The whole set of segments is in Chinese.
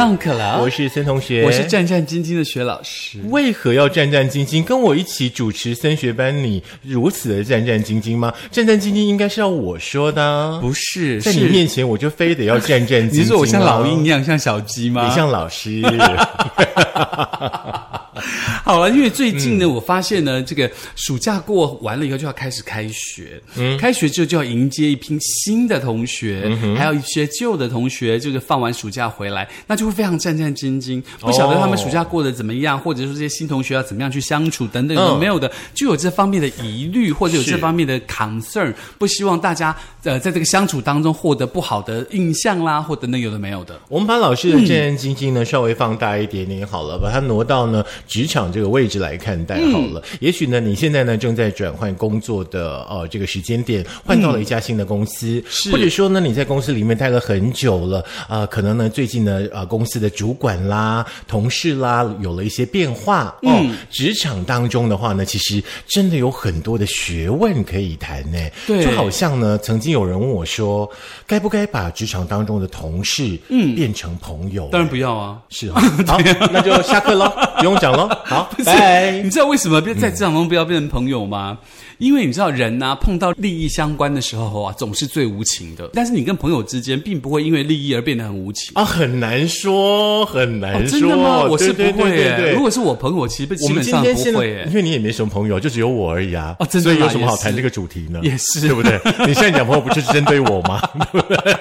上课了，我是森同学，我是战战兢兢的学老师。为何要战战兢兢？跟我一起主持森学班，你如此的战战兢兢吗？战战兢兢应该是要我说的啊，不是，在你面前我就非得要战战兢兢、啊。你说我像老鹰一样，像小鸡吗？你像老师。好了，因为最近呢，我发现呢，这个暑假过完了以后就要开始开学，嗯，开学之后就要迎接一批新的同学，还有一些旧的同学，就是放完暑假回来，那就会非常战战兢兢，不晓得他们暑假过得怎么样，或者说这些新同学要怎么样去相处等等，有没有的，就有这方面的疑虑，或者有这方面的 concern，不希望大家呃在这个相处当中获得不好的印象啦，或等等有的没有的。我们把老师的战战兢兢呢稍微放大一点点好了，把它挪到呢职场这个位置来看待好了。也许呢你现在呢正在转换工作的呃这个时间点，换到了一家新的公司，是或者说呢你在公司里面待了很久了，啊、可能呢最近呢呃公司的主管啦、同事啦有了一些变化哦。职场当中的话呢，其实真的有很多的学问可以谈呢。对就好像呢曾经有人问我说，该不该把职场当中的同事嗯变成朋友？当然不要啊。是啊，好，那就下课喽，不用讲喽。好，拜你。知道为什么在职场中不要变成朋友吗？因为你知道人呐、碰到利益相关的时候啊，总是最无情的。但是你跟朋友之间，并不会因为利益而变得很无情。啊，很难说，很难哦，说。真的吗？我是不会耶。对对对如果是我朋友，其实基本上不会耶因。为你也没什么朋友，就只有我而已啊。哦真的所以有什么好谈这个主题呢？也是对不对？你现在讲朋友不就是针对我吗？对不对？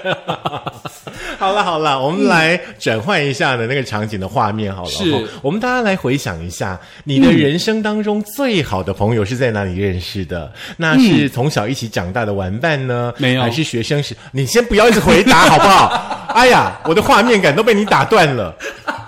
好了好了，我们来转换一下的那个场景的画面好了。是哦我们大家来回想一下，你的人生当中最好的朋友是在哪里认识的？那是从小一起长大的玩伴呢？没有还是学生时？你先不要一直回答好不好？哎呀，我的画面感都被你打断了。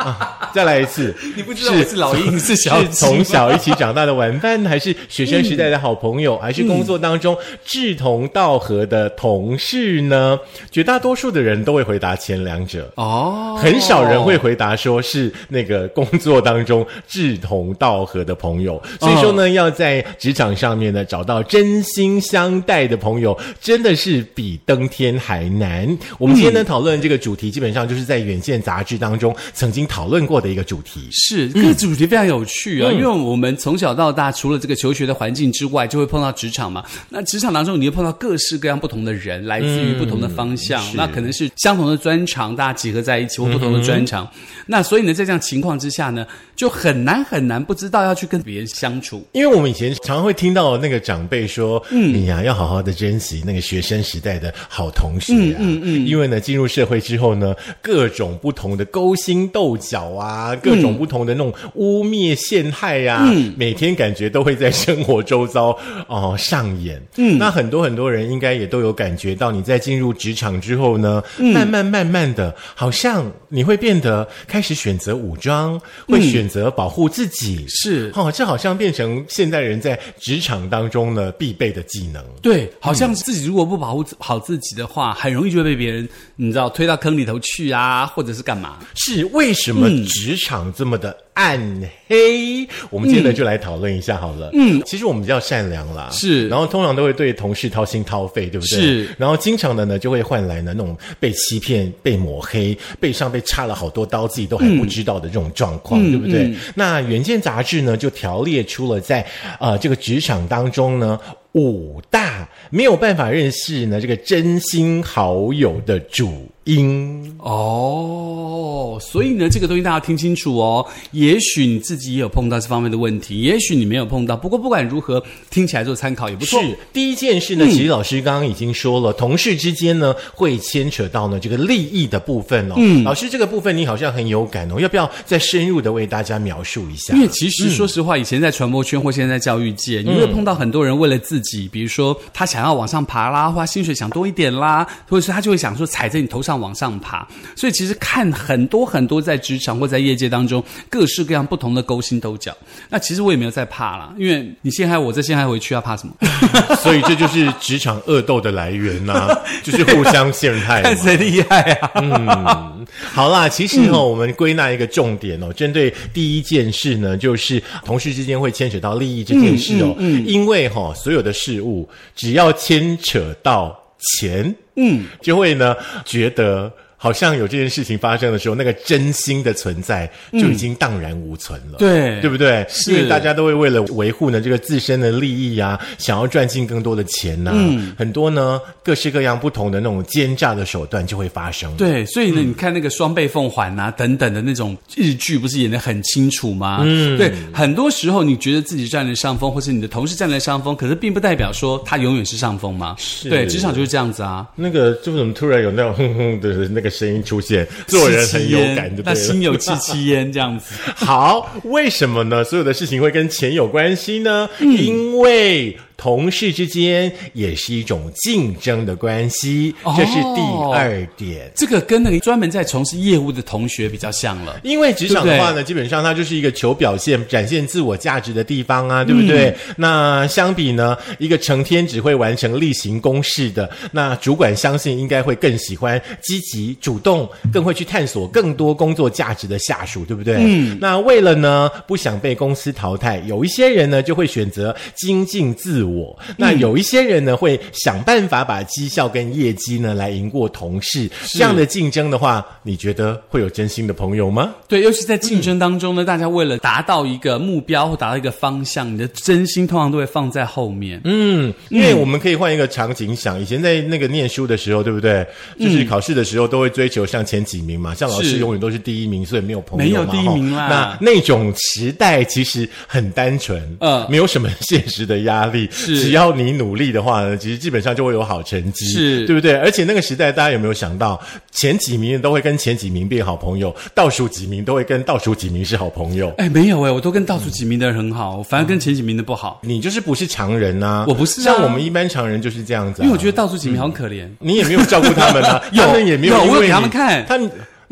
啊，再来一次。你不知道我是老鹰是小是鸡从小一起长大的玩伴，还是学生时代的好朋友，还是工作当中志同道合的同事呢？绝大多数的人都会回答前两者。哦，很少人会回答说是那个工作当中志同道合的朋友，所以说呢，要在职场上面呢找到真心相待的朋友，真的是比登天还难。我们今天呢讨论这个主题，基本上就是在《远见》杂志当中曾经讨论过的一个主题。是这个主题非常有趣啊，因为我们从小到大，除了这个求学的环境之外，就会碰到职场嘛。那职场当中，你会碰到各式各样不同的人，来自于不同的方向。是那可能是相同的专长，大家集合在一起，或不同的专长。那所以呢，在这样情况之下呢，就很难很难不知道要去跟别人相处。因为我们以前常常会听到那个长辈说，嗯，你呀、要好好的珍惜那个学生时代的好同学啊，嗯嗯因为呢进入社会之后呢，各种不同的勾心斗角啊，各种不同的那种污蔑陷害呀、嗯，每天感觉都会在生活周遭哦、上演。嗯，那很多很多人应该也都有感觉到，你在进入职场之后呢，慢慢慢慢的，好像你会变得开始选择武装，会选择保护自己，是。哦，这好像变成现代人在职场当中呢必备的技能。对，好像自己如果不保护好自己的话，很容易就会被别人，你知道推到坑里头去啊，或者是干嘛？是为什么职场这么的暗黑？我们今天就来讨论一下好了。嗯，其实我们比较善良啦，是然后通常都会对同事掏心掏肺，对不对？是然后经常的呢就会换来呢那种被欺骗、被抹黑、背上被插了好多刀，自己都还不知道的这种状况，对不对？那《远见》杂志呢就条列出了在呃这个职场当中呢。五大没有办法认识呢这个真心好友的主因，哦，所以呢，这个东西大家要听清楚哦。也许你自己也有碰到这方面的问题，也许你没有碰到。不过不管如何，听起来做参考也不错。是第一件事呢，其实老师刚刚已经说了，同事之间呢会牵扯到呢这个利益的部分哦。嗯，老师这个部分你好像很有感哦，要不要再深入的为大家描述一下因？为其实说实话，以前在传播圈或现在在教育界，你会碰到很多人为了自己，比如说他想要往上爬啦，或他薪水想多一点啦，或者是他就会想说踩在你头上往上爬。所以其实看很多很多在职场或在业界当中各式各样不同的勾心斗角。那其实我也没有在怕啦，因为你陷害我，再陷害回去，要怕什么？所以这就是职场恶斗的来源呐、就是互相陷害嘛看。谁厉害啊！嗯，好啦，其实哦，我们归纳一个重点哦，针对第一件事呢，就是同事之间会牵扯到利益这件事哦，嗯因为哈、所有的事物只要牵扯到钱。嗯，就会呢觉得。好像有这件事情发生的时候，那个真心的存在就已经荡然无存了，对对不对？是因为大家都会为了维护呢这个自身的利益啊，想要赚进更多的钱呐，很多呢各式各样不同的那种奸诈的手段就会发生。对，所以呢，你看那个双倍奉还啊等等的那种日剧，不是演的很清楚吗？嗯，对，很多时候你觉得自己占了上风，或是你的同事占了上风，可是并不代表说他永远是上风吗？是对，职场就是这样子啊。那个就怎么突然有那种哼哼的那个声音出现，做人很有感，就对那了。心有戚戚焉这样子。好，为什么呢？所有的事情会跟钱有关系呢？嗯因为同事之间也是一种竞争的关系，哦这是第二点。这个跟那个专门在从事业务的同学比较像了。因为职场的话呢，基本上它就是一个求表现、展现自我价值的地方啊，对不对？嗯那相比呢，一个成天只会完成例行公事的，那主管相信应该会更喜欢积极、主动，更会去探索更多工作价值的下属，对不对？嗯。那为了呢不想被公司淘汰，有一些人呢就会选择精进自我，那有一些人呢会想办法把绩效跟业绩呢来赢过同事。这样的竞争的话，你觉得会有真心的朋友吗？对，尤其在竞争当中呢，大家为了达到一个目标或达到一个方向，你的真心通常都会放在后面。嗯，因为我们可以换一个场景想，以前在那个念书的时候，对不对？就是考试的时候都会追求上前几名嘛，像老师永远都是第一名，所以没有朋友嘛没有第一名啦。那那种时代其实很单纯，嗯没有什么现实的压力，是。只要你努力的话呢，其实基本上就会有好成绩，是。对不对？而且那个时代，大家有没有想到，前几名都会跟前几名变好朋友，倒数几名都会跟倒数几名是好朋友。哎，没有哎，我都跟倒数几名的人很好，我反而跟前几名的不好，你就是不是常人呐、我不是啊。像我们一般常人就是这样子、啊，因为我觉得倒数几名好可怜。你也没有照顾他们啊，有他们也没有我有给他因为你们看。他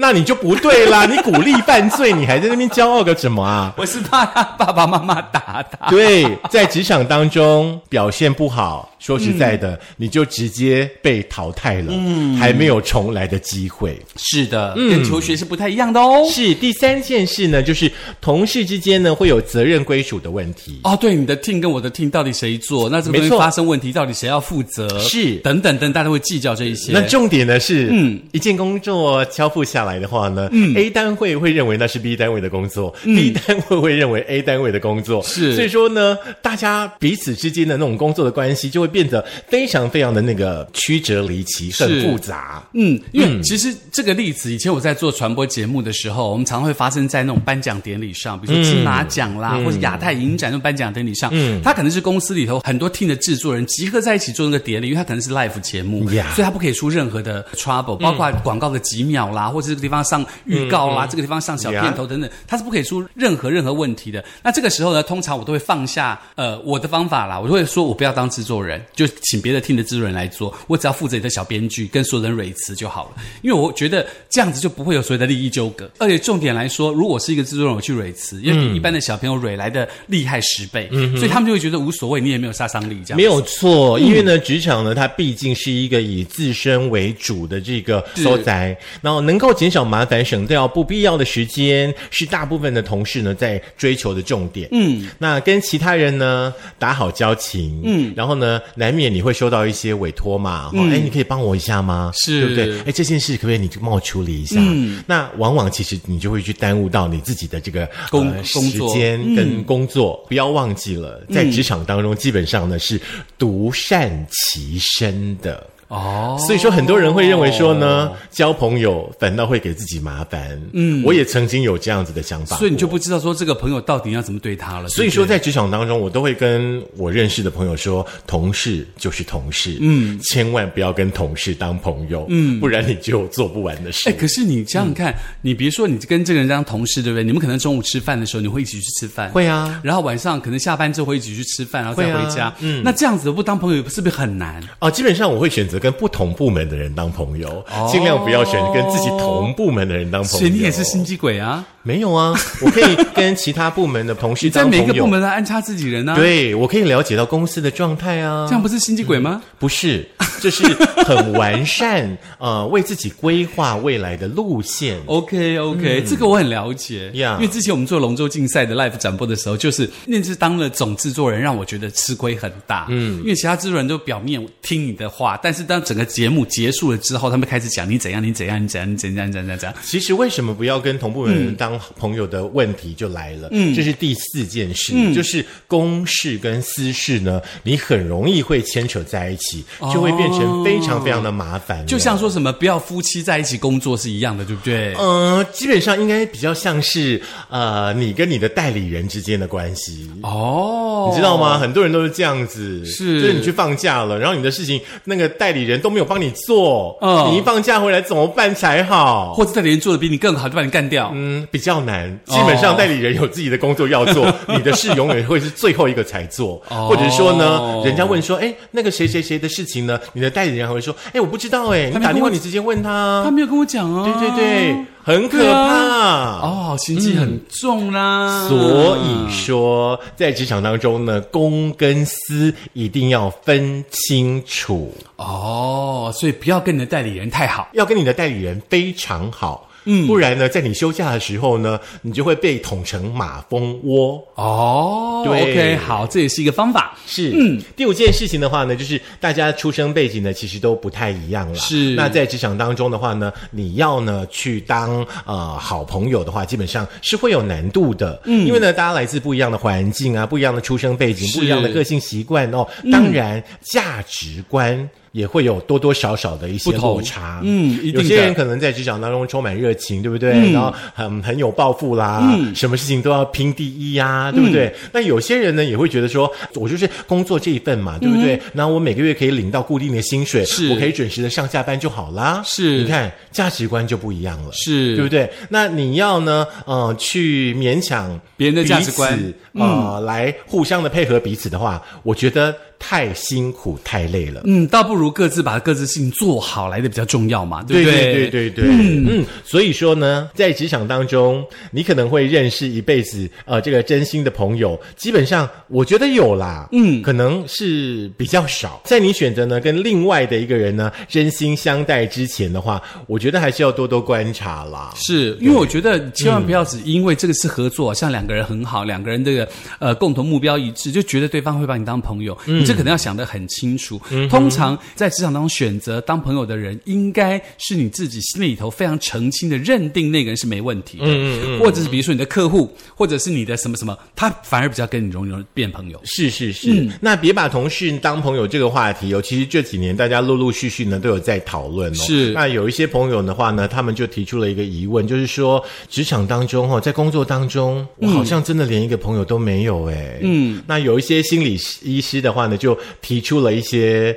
那你就不对啦，你鼓励犯罪，你还在那边骄傲个什么啊？我是怕他爸爸妈妈打他。对，在职场当中表现不好，说实在的，你就直接被淘汰了，嗯，还没有重来的机会。是的，跟求学是不太一样的哦。是第三件事呢，就是同事之间呢会有责任归属的问题。哦，对，你的 team 跟我的 team 到底谁做？那这个发生问题，到底谁要负责？是等等等，大家会计较这一些。那重点呢是，嗯嗯，一件工作交付下来的话呢，嗯，A 单位会认为那是 B 单位的工作、b 单位会认为 A 单位的工作，嗯是所以说呢，大家彼此之间的那种工作的关系就会变得非常非常的那个曲折离奇，很复杂。嗯，因为其实这个例子，以前我在做传播节目的时候，我们常会发生在那种颁奖典礼上，比如说金马奖啦，或者亚太影展那种颁奖典礼上。嗯，它可能是公司里头很多 team 的制作人集合在一起做那个典礼，因为它可能是 live 节目。所以它不可以出任何的 trouble，包括广告的几秒啦，或者这个地方上预告啦，这个地方上小片头等等，它是不可以出任何任何问题的。那这个时候呢，通常我都会放下呃我的方法啦，我就会说我不要当制作人，就请别的 team 的制作人来做，我只要负责你的小编剧跟所有人蕊词就好了。因为我觉得这样子就不会有所谓的利益纠葛，而且重点来说，如果是一个制作人，我去蕊词，因为比一般的小朋友蕊来的厉害十倍，所以他们就会觉得无所谓，你也没有杀伤力，这样没有错，因为呢，职场呢，它毕竟是一个以自身为主的这个所在，然后能够减少麻烦、省掉不必要的时间，是大部分的同事呢在追求的重点。嗯，那跟其他人呢打好交情，嗯，然后呢，难免你会收到一些委托嘛，哦，哎、你可以帮我一下吗？是对不对？哎，这件事可不可以你就帮我处理一下？嗯，那往往其实你就会去耽误到你自己的这个工呃工时间跟工作，不要忘记了，在职场当中，基本上呢是独善其身的。哦，所以说，很多人会认为说呢，交朋友反倒会给自己麻烦。嗯，我也曾经有这样子的想法，所以你就不知道说这个朋友到底要怎么对他了。所以说，在职场当中，我都会跟我认识的朋友说，同事就是同事，嗯，千万不要跟同事当朋友，嗯，不然你就做不完的事。哎，可是你想想看，你别说你跟这个人当同事，对不对？你们可能中午吃饭的时候，你会一起去吃饭，会啊，然后晚上可能下班之后会一起去吃饭，然后再回家。嗯，那这样子不当朋友是不是很难？啊，基本上我会选择跟不同部门的人当朋友，尽量不要选跟自己同部门的人当朋友。所以你也是心机鬼啊？没有啊，我可以跟其他部门的同事在。每个部门来安插自己人啊，，对，我可以了解到公司的状态啊。这样不是心机鬼吗？不是，这是很完善，呃，为自己规划未来的路线。OK OK，、这个我很了解。呀因为之前我们做龙舟竞赛的 live 展播的时候，就是那次当了总制作人，让我觉得吃亏很大。嗯，因为其他制作人都表面听你的话，但是当整个节目结束了之后，他们开始讲你怎样，你怎样，你怎样，你怎样，你怎样，怎样。其实为什么不要跟同部门嗯朋友的问题就来了？嗯，这是第四件事，就是公事跟私事呢，你很容易会牵扯在一起，就会变成非常非常的麻烦。哦就像说什么不要夫妻在一起工作是一样的，对不对？呃，基本上应该比较像是呃，你跟你的代理人之间的关系。哦，你知道吗？？很多人都是这样子，是就是你去放假了，然后你的事情那个代理人都没有帮你做，嗯你一放假回来怎么办才好？或者代理人做的比你更好，就把你干掉。嗯，比较难。基本上代理人有自己的工作要做，你的事永远会是最后一个才做，哦或者说呢，人家问说，哎，那个谁谁谁的事情呢？你的代理人还会说，哎，我不知道，哎，你打电话你直接问他他。没有跟我讲哦。对对对，很可怕。啊哦，心机很重啦。所以说，在职场当中呢，公跟私一定要分清楚，哦，所以不要跟你的代理人太好。要跟你的代理人非常好。嗯，不然呢，在你休假的时候呢，你就会被捅成马蜂窝。哦，对 OK，好，这也是一个方法。是，嗯，第五件事情的话呢，就是大家出生背景呢，其实都不太一样了。是那在职场当中的话呢，你要呢去当呃好朋友的话，基本上是会有难度的。嗯，因为呢，大家来自不一样的环境啊，不一样的出生背景，不一样的个性习惯哦，当然价值观。也会有多多少少的一些落差，嗯一定有些人可能在职场当中充满热情，对不对？然后很很有抱负啦，嗯。什么事情都要拼第一呀、对不对？那有些人呢也会觉得说，我就是工作这一份嘛，对不对？然后我每个月可以领到固定的薪水，我可以准时的上下班就好啦。是。你看价值观就不一样了，是。对不对？那你要呢，呃，去勉强别人的价值观。呃，来互相的配合彼此的话，我觉得太辛苦太累了。嗯，倒不如各自把各自事情做好来的比较重要嘛，对不对？对对对对，嗯所以说呢，在职场当中，你可能会认识一辈子呃这个真心的朋友，基本上我觉得有啦，嗯，可能是比较少。在你选择呢跟另外的一个人呢真心相待之前的话，我觉得还是要多多观察啦。是因为我觉得千万不要只因为这个是合作，像两个人很好，两个人这个呃共同目标一致，就觉得对方会把你当朋友，你这可能要想得很清楚。通常在职场当中选择当朋友的人，应该是你自己心里头非常澄清的认定那个人是没问题的，嗯嗯或者是比如说你的客户，或者是你的什么什么，他反而比较跟你容易变朋友。是是是，那别把同事当朋友这个话题哦，其实这几年大家陆陆续续呢都有在讨论哦。是那有一些朋友的话呢，他们就提出了一个疑问，就是说职场当中哦，在工作当中，我好像真的连一个朋友都没有哎。嗯，那有一些心理医师的话呢，就提出了一些。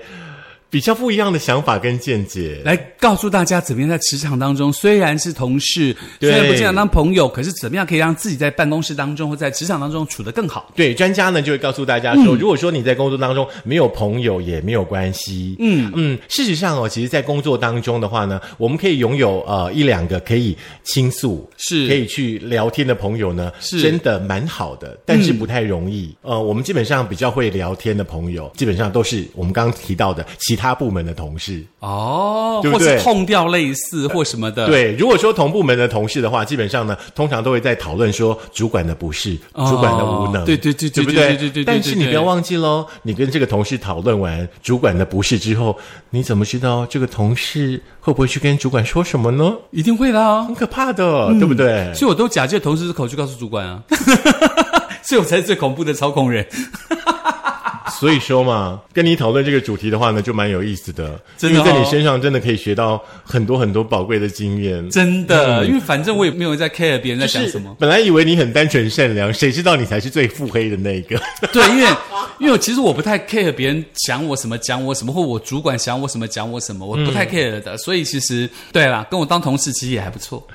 比较不一样的想法跟见解。来告诉大家，怎么样在职场当中，虽然是同事，虽然不经常当朋友，可是怎么样可以让自己在办公室当中或在职场当中处得更好？对，专家呢就会告诉大家说，如果说你在工作当中没有朋友也没有关系，嗯嗯，事实上哦，其实，在工作当中的话呢，我们可以拥有呃一两个可以倾诉、是可以去聊天的朋友呢，是真的蛮好的，但是不太容易。呃，我们基本上比较会聊天的朋友，基本上都是我们刚刚提到的其他部门的同事。哦，对不对或是痛掉类似或什么的，，对，如果说同部门的同事的话，基本上呢，通常都会在讨论说主管的不是，哦主管的无能，对对对对对不对对对但是你不要忘记喽，你跟这个同事讨论完主管的不是之后，你怎么知道这个同事会不会去跟主管说什么呢？一定会的啊很。可怕的，对不对？所以我都假借同事之口去告诉主管啊，所以我才是最恐怖的操控人。所以说嘛，跟你讨论这个主题的话呢，就蛮有意思的，真的哦因为在你身上真的可以学到很多很多宝贵的经验。真的，因为反正我也没有在 care 别人在想什么。本来以为你很单纯善良，谁知道你才是最腹黑的那一个。对，因为因为其实我不太 care 别人讲我什么讲我什么，或我主管想我什么讲我什么，我不太 care 的。所以其实对啦，跟我当同事其实也还不错。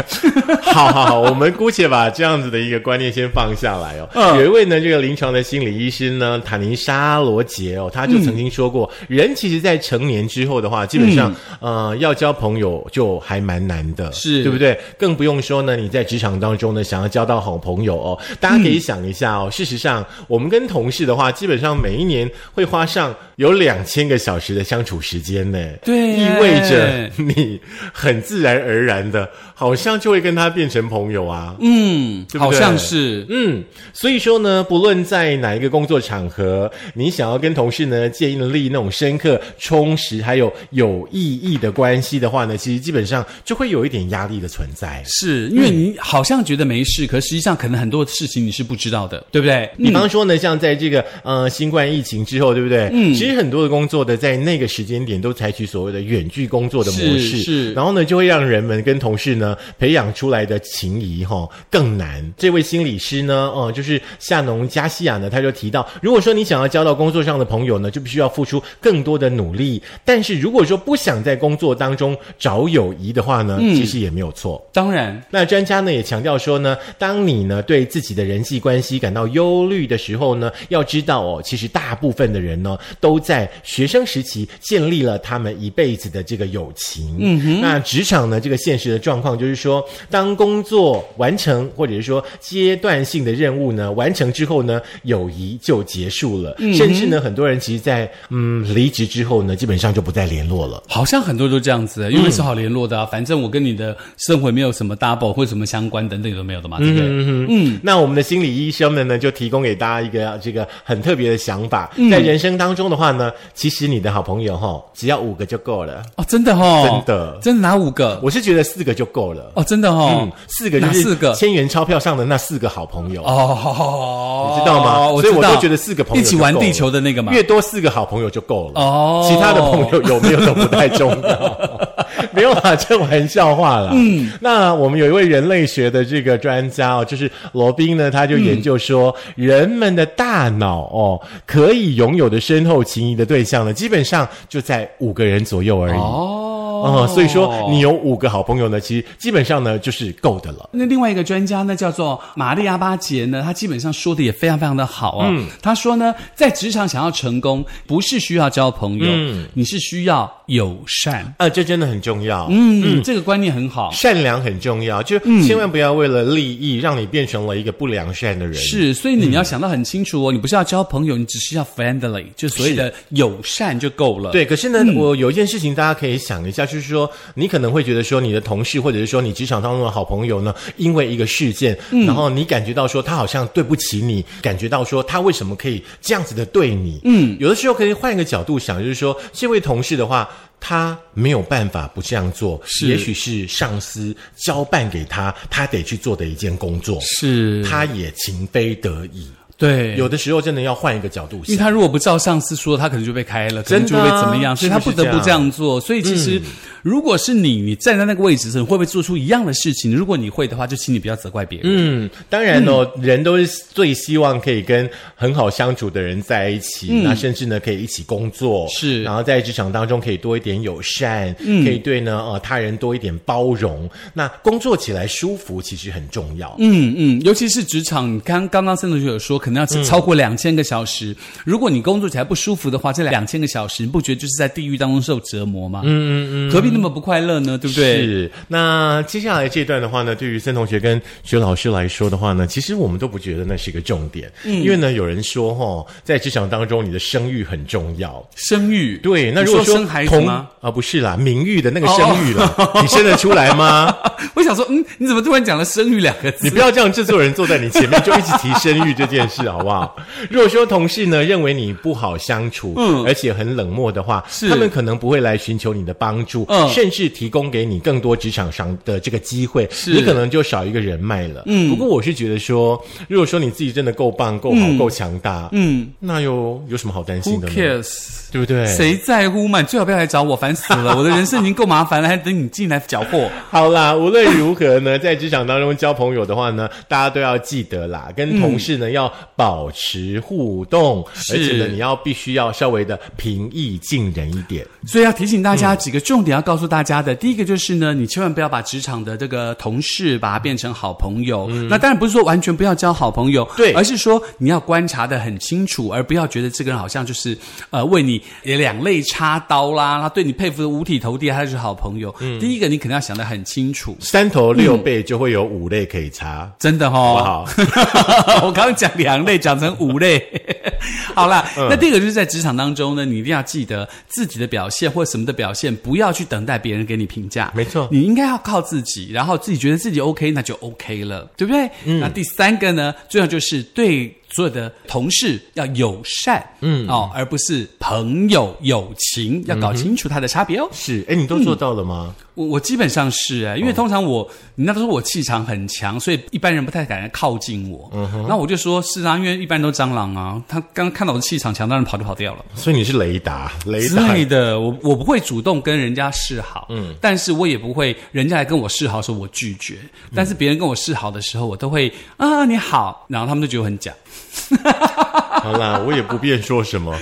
好好好，我们姑且把这样子的一个观念先放下来哦。嗯有一位呢，这个临床的心理医师呢，谈尼沙罗杰哦，他就曾经说过，人其实，在成年之后的话，基本上、呃要交朋友就还蛮难的，是对不对？更不用说呢，你在职场当中呢，想要交到好朋友哦，大家可以想一下哦。事实上，我们跟同事的话，基本上每一年会花上有两千个小时的相处时间呢。对意味着你很自然而然的，好像就会跟他变成朋友啊。嗯，对对好像是。嗯，所以说呢，不论在哪一个工作场合，你想要跟同事呢建立那种深刻、充实还有有意义的关系的话呢，其实基本上就会有一点压力的存在。是因为你好像觉得没事，可实际上可能很多事情你是不知道的，对不对？比方说呢，像在这个呃新冠疫情之后，对不对？嗯，其实很多的工作的在那个时间点都采取所谓的远距工作的模式，是是然后呢，就会让人们跟同事呢培养出来的情谊哈、更难。这位心理师呢，哦、就是夏农加西亚呢，他就提到，如果说你想要交到工作上的朋友呢，就必须要付出更多的努力。但是如果说不想在工作当中找友谊的话呢，其实也没有错。当然，那专家呢也强调说呢，当你呢对自己的人际关系感到忧虑的时候呢，要知道哦，其实大部分的人呢都在学生时期建立了他们一辈子的这个友情。嗯哼。那职场呢这个现实的状况就是说，当工作完成或者是说阶段性的任务呢完成之后呢，友谊就结束了。甚至呢，很多人其实在嗯离职之后呢，基本上就不再联络了。好像很多都这样子，因为是好联络的啊。反正我跟你的生活没有什么 double 或什么相关等等都没有的嘛，对不对？嗯嗯，那我们的心理医生们呢，就提供给大家一个这个很特别的想法，在人生当中的话呢，其实你的好朋友哈，只要五个就够了。哦，真的哦，真的真的哪五个？我是觉得四个就够了。哦，真的哦嗯，，四个就是四个千元钞票上的那四个好朋友，哦，你知道吗？我知道所以我都觉得四个朋友一起玩就够了地球的那个嘛。越多四个好朋友就够了。哦其他的朋友有没有都不太重要。没有啦，这玩笑话啦。嗯，那我们有一位人类学的这个专家哦，就是罗宾呢，他就研究说，人们的大脑哦，可以拥有的深厚情谊的对象呢，基本上就在五个人左右而已。哦哦、所以说你有五个好朋友呢，其实基本上呢就是够的了。那另外一个专家呢，叫做玛丽亚巴杰呢，他基本上说的也非常非常的好啊。他说呢，在职场想要成功，不是需要交朋友，你是需要友善。啊，这真的很重要。嗯，这个观念很好。善良很重要，就千万不要为了利益让你变成了一个不良善的人。是，所以你要想到很清楚哦，你不是要交朋友，你只是要 friendly，就所谓的友善就够了。，对，可是呢，我有一件事情大家可以想一下，就是说，你可能会觉得说，你的同事或者是说你职场当中的好朋友呢，因为一个事件，然后你感觉到说他好像对不起你，感觉到说他为什么可以这样子的对你？嗯，有的时候可以换一个角度想，就是说，这位同事的话。他没有办法不这样做，是也许是上司交办给他，他得去做的一件工作，是，他也情非得已。对有的时候真的要换一个角度因为。他如果不照上司说，他可能就被开了，可能就会怎么样，所以他不得不这样做。所以其实，如果是你，你站在那个位置上，你会不会做出一样的事情？如果你会的话，就请你不要责怪别人。嗯，当然哦，人都是最希望可以跟很好相处的人在一起，那甚至呢可以一起工作，是然后在职场当中可以多一点友善，可以对呢呃他人多一点包容，那工作起来舒服其实很重要。嗯嗯，尤其是职场，刚刚刚森同学有说，可能要超过两千个小时。如果你工作起来不舒服的话，这两千个小时，你不觉得就是在地狱当中受折磨吗？嗯嗯嗯，何必那么不快乐呢？对不对？是，那接下来这段的话呢，对于森同学跟徐老师来说的话呢，其实我们都不觉得那是一个重点，嗯因为呢，有人说哈、在职场当中你的声誉很重要。声誉，对，那如果说生孩子同吗？啊，不是啦，名誉的那个声誉啦，你生得出来吗？我想说，嗯，你怎么突然讲了“声誉”两个字？你不要这样，制作人坐在你前面就一直提声誉这件事，好不好？如果说同事呢认为你不好相处，嗯，而且很冷漠的话，是他们可能不会来寻求你的帮助，嗯甚至提供给你更多职场上的这个机会，你可能就少一个人脉了。嗯，不过我是觉得说，如果说你自己真的够棒、够好、够强大，嗯，那又有什么好担心的呢？cares？对不对？谁在乎嘛？你最好不要来找我，烦死了！我的人生已经够麻烦了，还等你进来搅和。好啦，无论如何呢，在职场当中交朋友的话呢，大家都要记得啦，跟同事呢、要保持互动，而且呢，你要必须要稍微的平易近人一点。所以要提醒大家几个重点要告告诉大家的，第一个就是呢，你千万不要把职场的这个同事把它变成好朋友。那当然不是说完全不要交好朋友，对而是说你要观察的很清楚，而不要觉得这个人好像就是呃为你两肋插刀啦，他对你佩服的五体投地，他就是好朋友。第一个你肯定要想的很清楚，三头六臂就会有五类可以插。真的哦。好，我刚刚讲两类，讲成五类。好啦，那第二个就是在职场当中呢，你一定要记得自己的表现或什么的表现，不要去等待别人给你评价。没错你应该要靠自己，然后自己觉得自己 OK，那就 OK 了，对不对？那第三个呢，最后就是对所有的同事要友善，嗯哦，而不是朋友友情，要搞清楚它的差别哦。是，哎，你都做到了吗？我我基本上是哎，因为通常我，人家都说我气场很强，所以一般人不太敢来靠近我。嗯哼，那我就说是啊，因为一般都蟑螂啊，他刚看到我的气场强，当然跑就跑掉了。所以你是雷达，雷之达类的，我我不会主动跟人家示好，嗯，但是我也不会人家来跟我示好的时候我拒绝，但是别人跟我示好的时候，我都会啊你好，然后他们就觉得很假。好啦，我也不便说什么，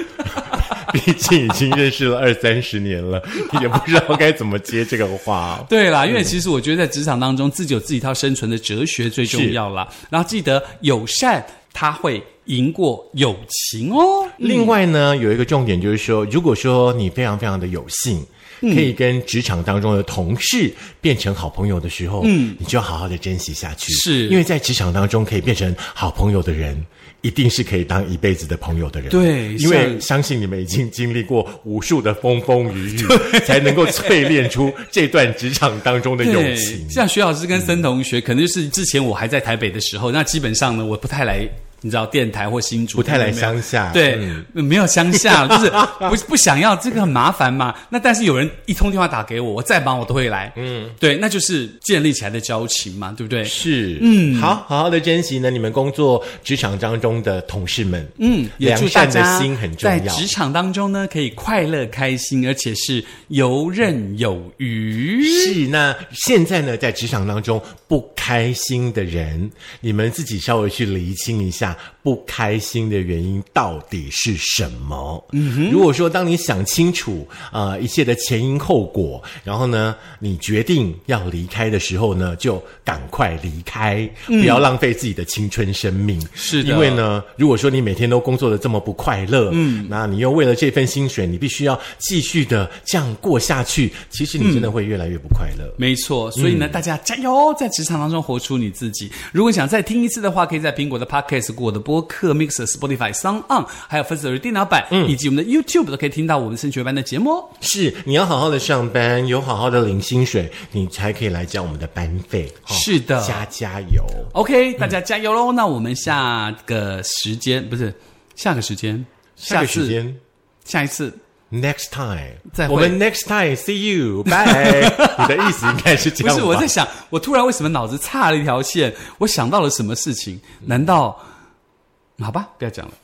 毕竟已经认识了二三十年了，也不知道该怎么接这个话。对啦，因为其实我觉得在职场当中，自己有自己一套生存的哲学最重要啦。然后记得友善，它会赢过友情哦。另外呢，有一个重点就是说，如果说你非常非常的有幸。可以跟职场当中的同事变成好朋友的时候，嗯，你就要好好的珍惜下去。是因为在职场当中可以变成好朋友的人，一定是可以当一辈子的朋友的人。对因为相信你们已经经历过无数的风风雨雨，才能够淬炼出这段职场当中的友情。像徐老师跟森同学，可能就是之前我还在台北的时候，那基本上呢，我不太来。你知道电台或新竹不太来乡下对，嗯没有乡下，就是不不想要这个很麻烦嘛。那但是有人一通电话打给我，我再忙我都会来。嗯，对，那就是建立起来的交情嘛，对不对？是，嗯，好，好好的珍惜呢，你们工作职场当中的同事们，嗯，也良祝大善的家心很重在要。职场当中呢，可以快乐开心，而且是游刃有余。是，那现在呢，在职场当中不开心的人，你们自己稍微去厘清一下，不开心的原因到底是什么？嗯哼，如果说当你想清楚呃一切的前因后果，然后呢，你决定要离开的时候呢，就赶快离开，不要浪费自己的青春生命。是的因为呢，如果说你每天都工作的这么不快乐，嗯，那你又为了这份薪水，你必须要继续的这样过下去，其实你真的会越来越不快乐。没错，所以呢，大家加油，在职场当中活出你自己。如果想再听一次的话，可以在苹果的 Podcast、过我的播客 Mixer、Spotify、s o n On，还有 First 电脑版，以及我们的 YouTube 都可以听到我们升学班的节目哦。是，你要好好的上班，有好好的领薪水，你才可以来交我们的班费。哦是的加加油。OK，大家加油喽！那我们下个时间不是下个时间，下个次时间下一次，next time，再会我们 next time see you，bye。你的意思应该是这不样吧？是我在想，我突然为什么脑子差了一条线？我想到了什么事情？难道好吧，不要讲了。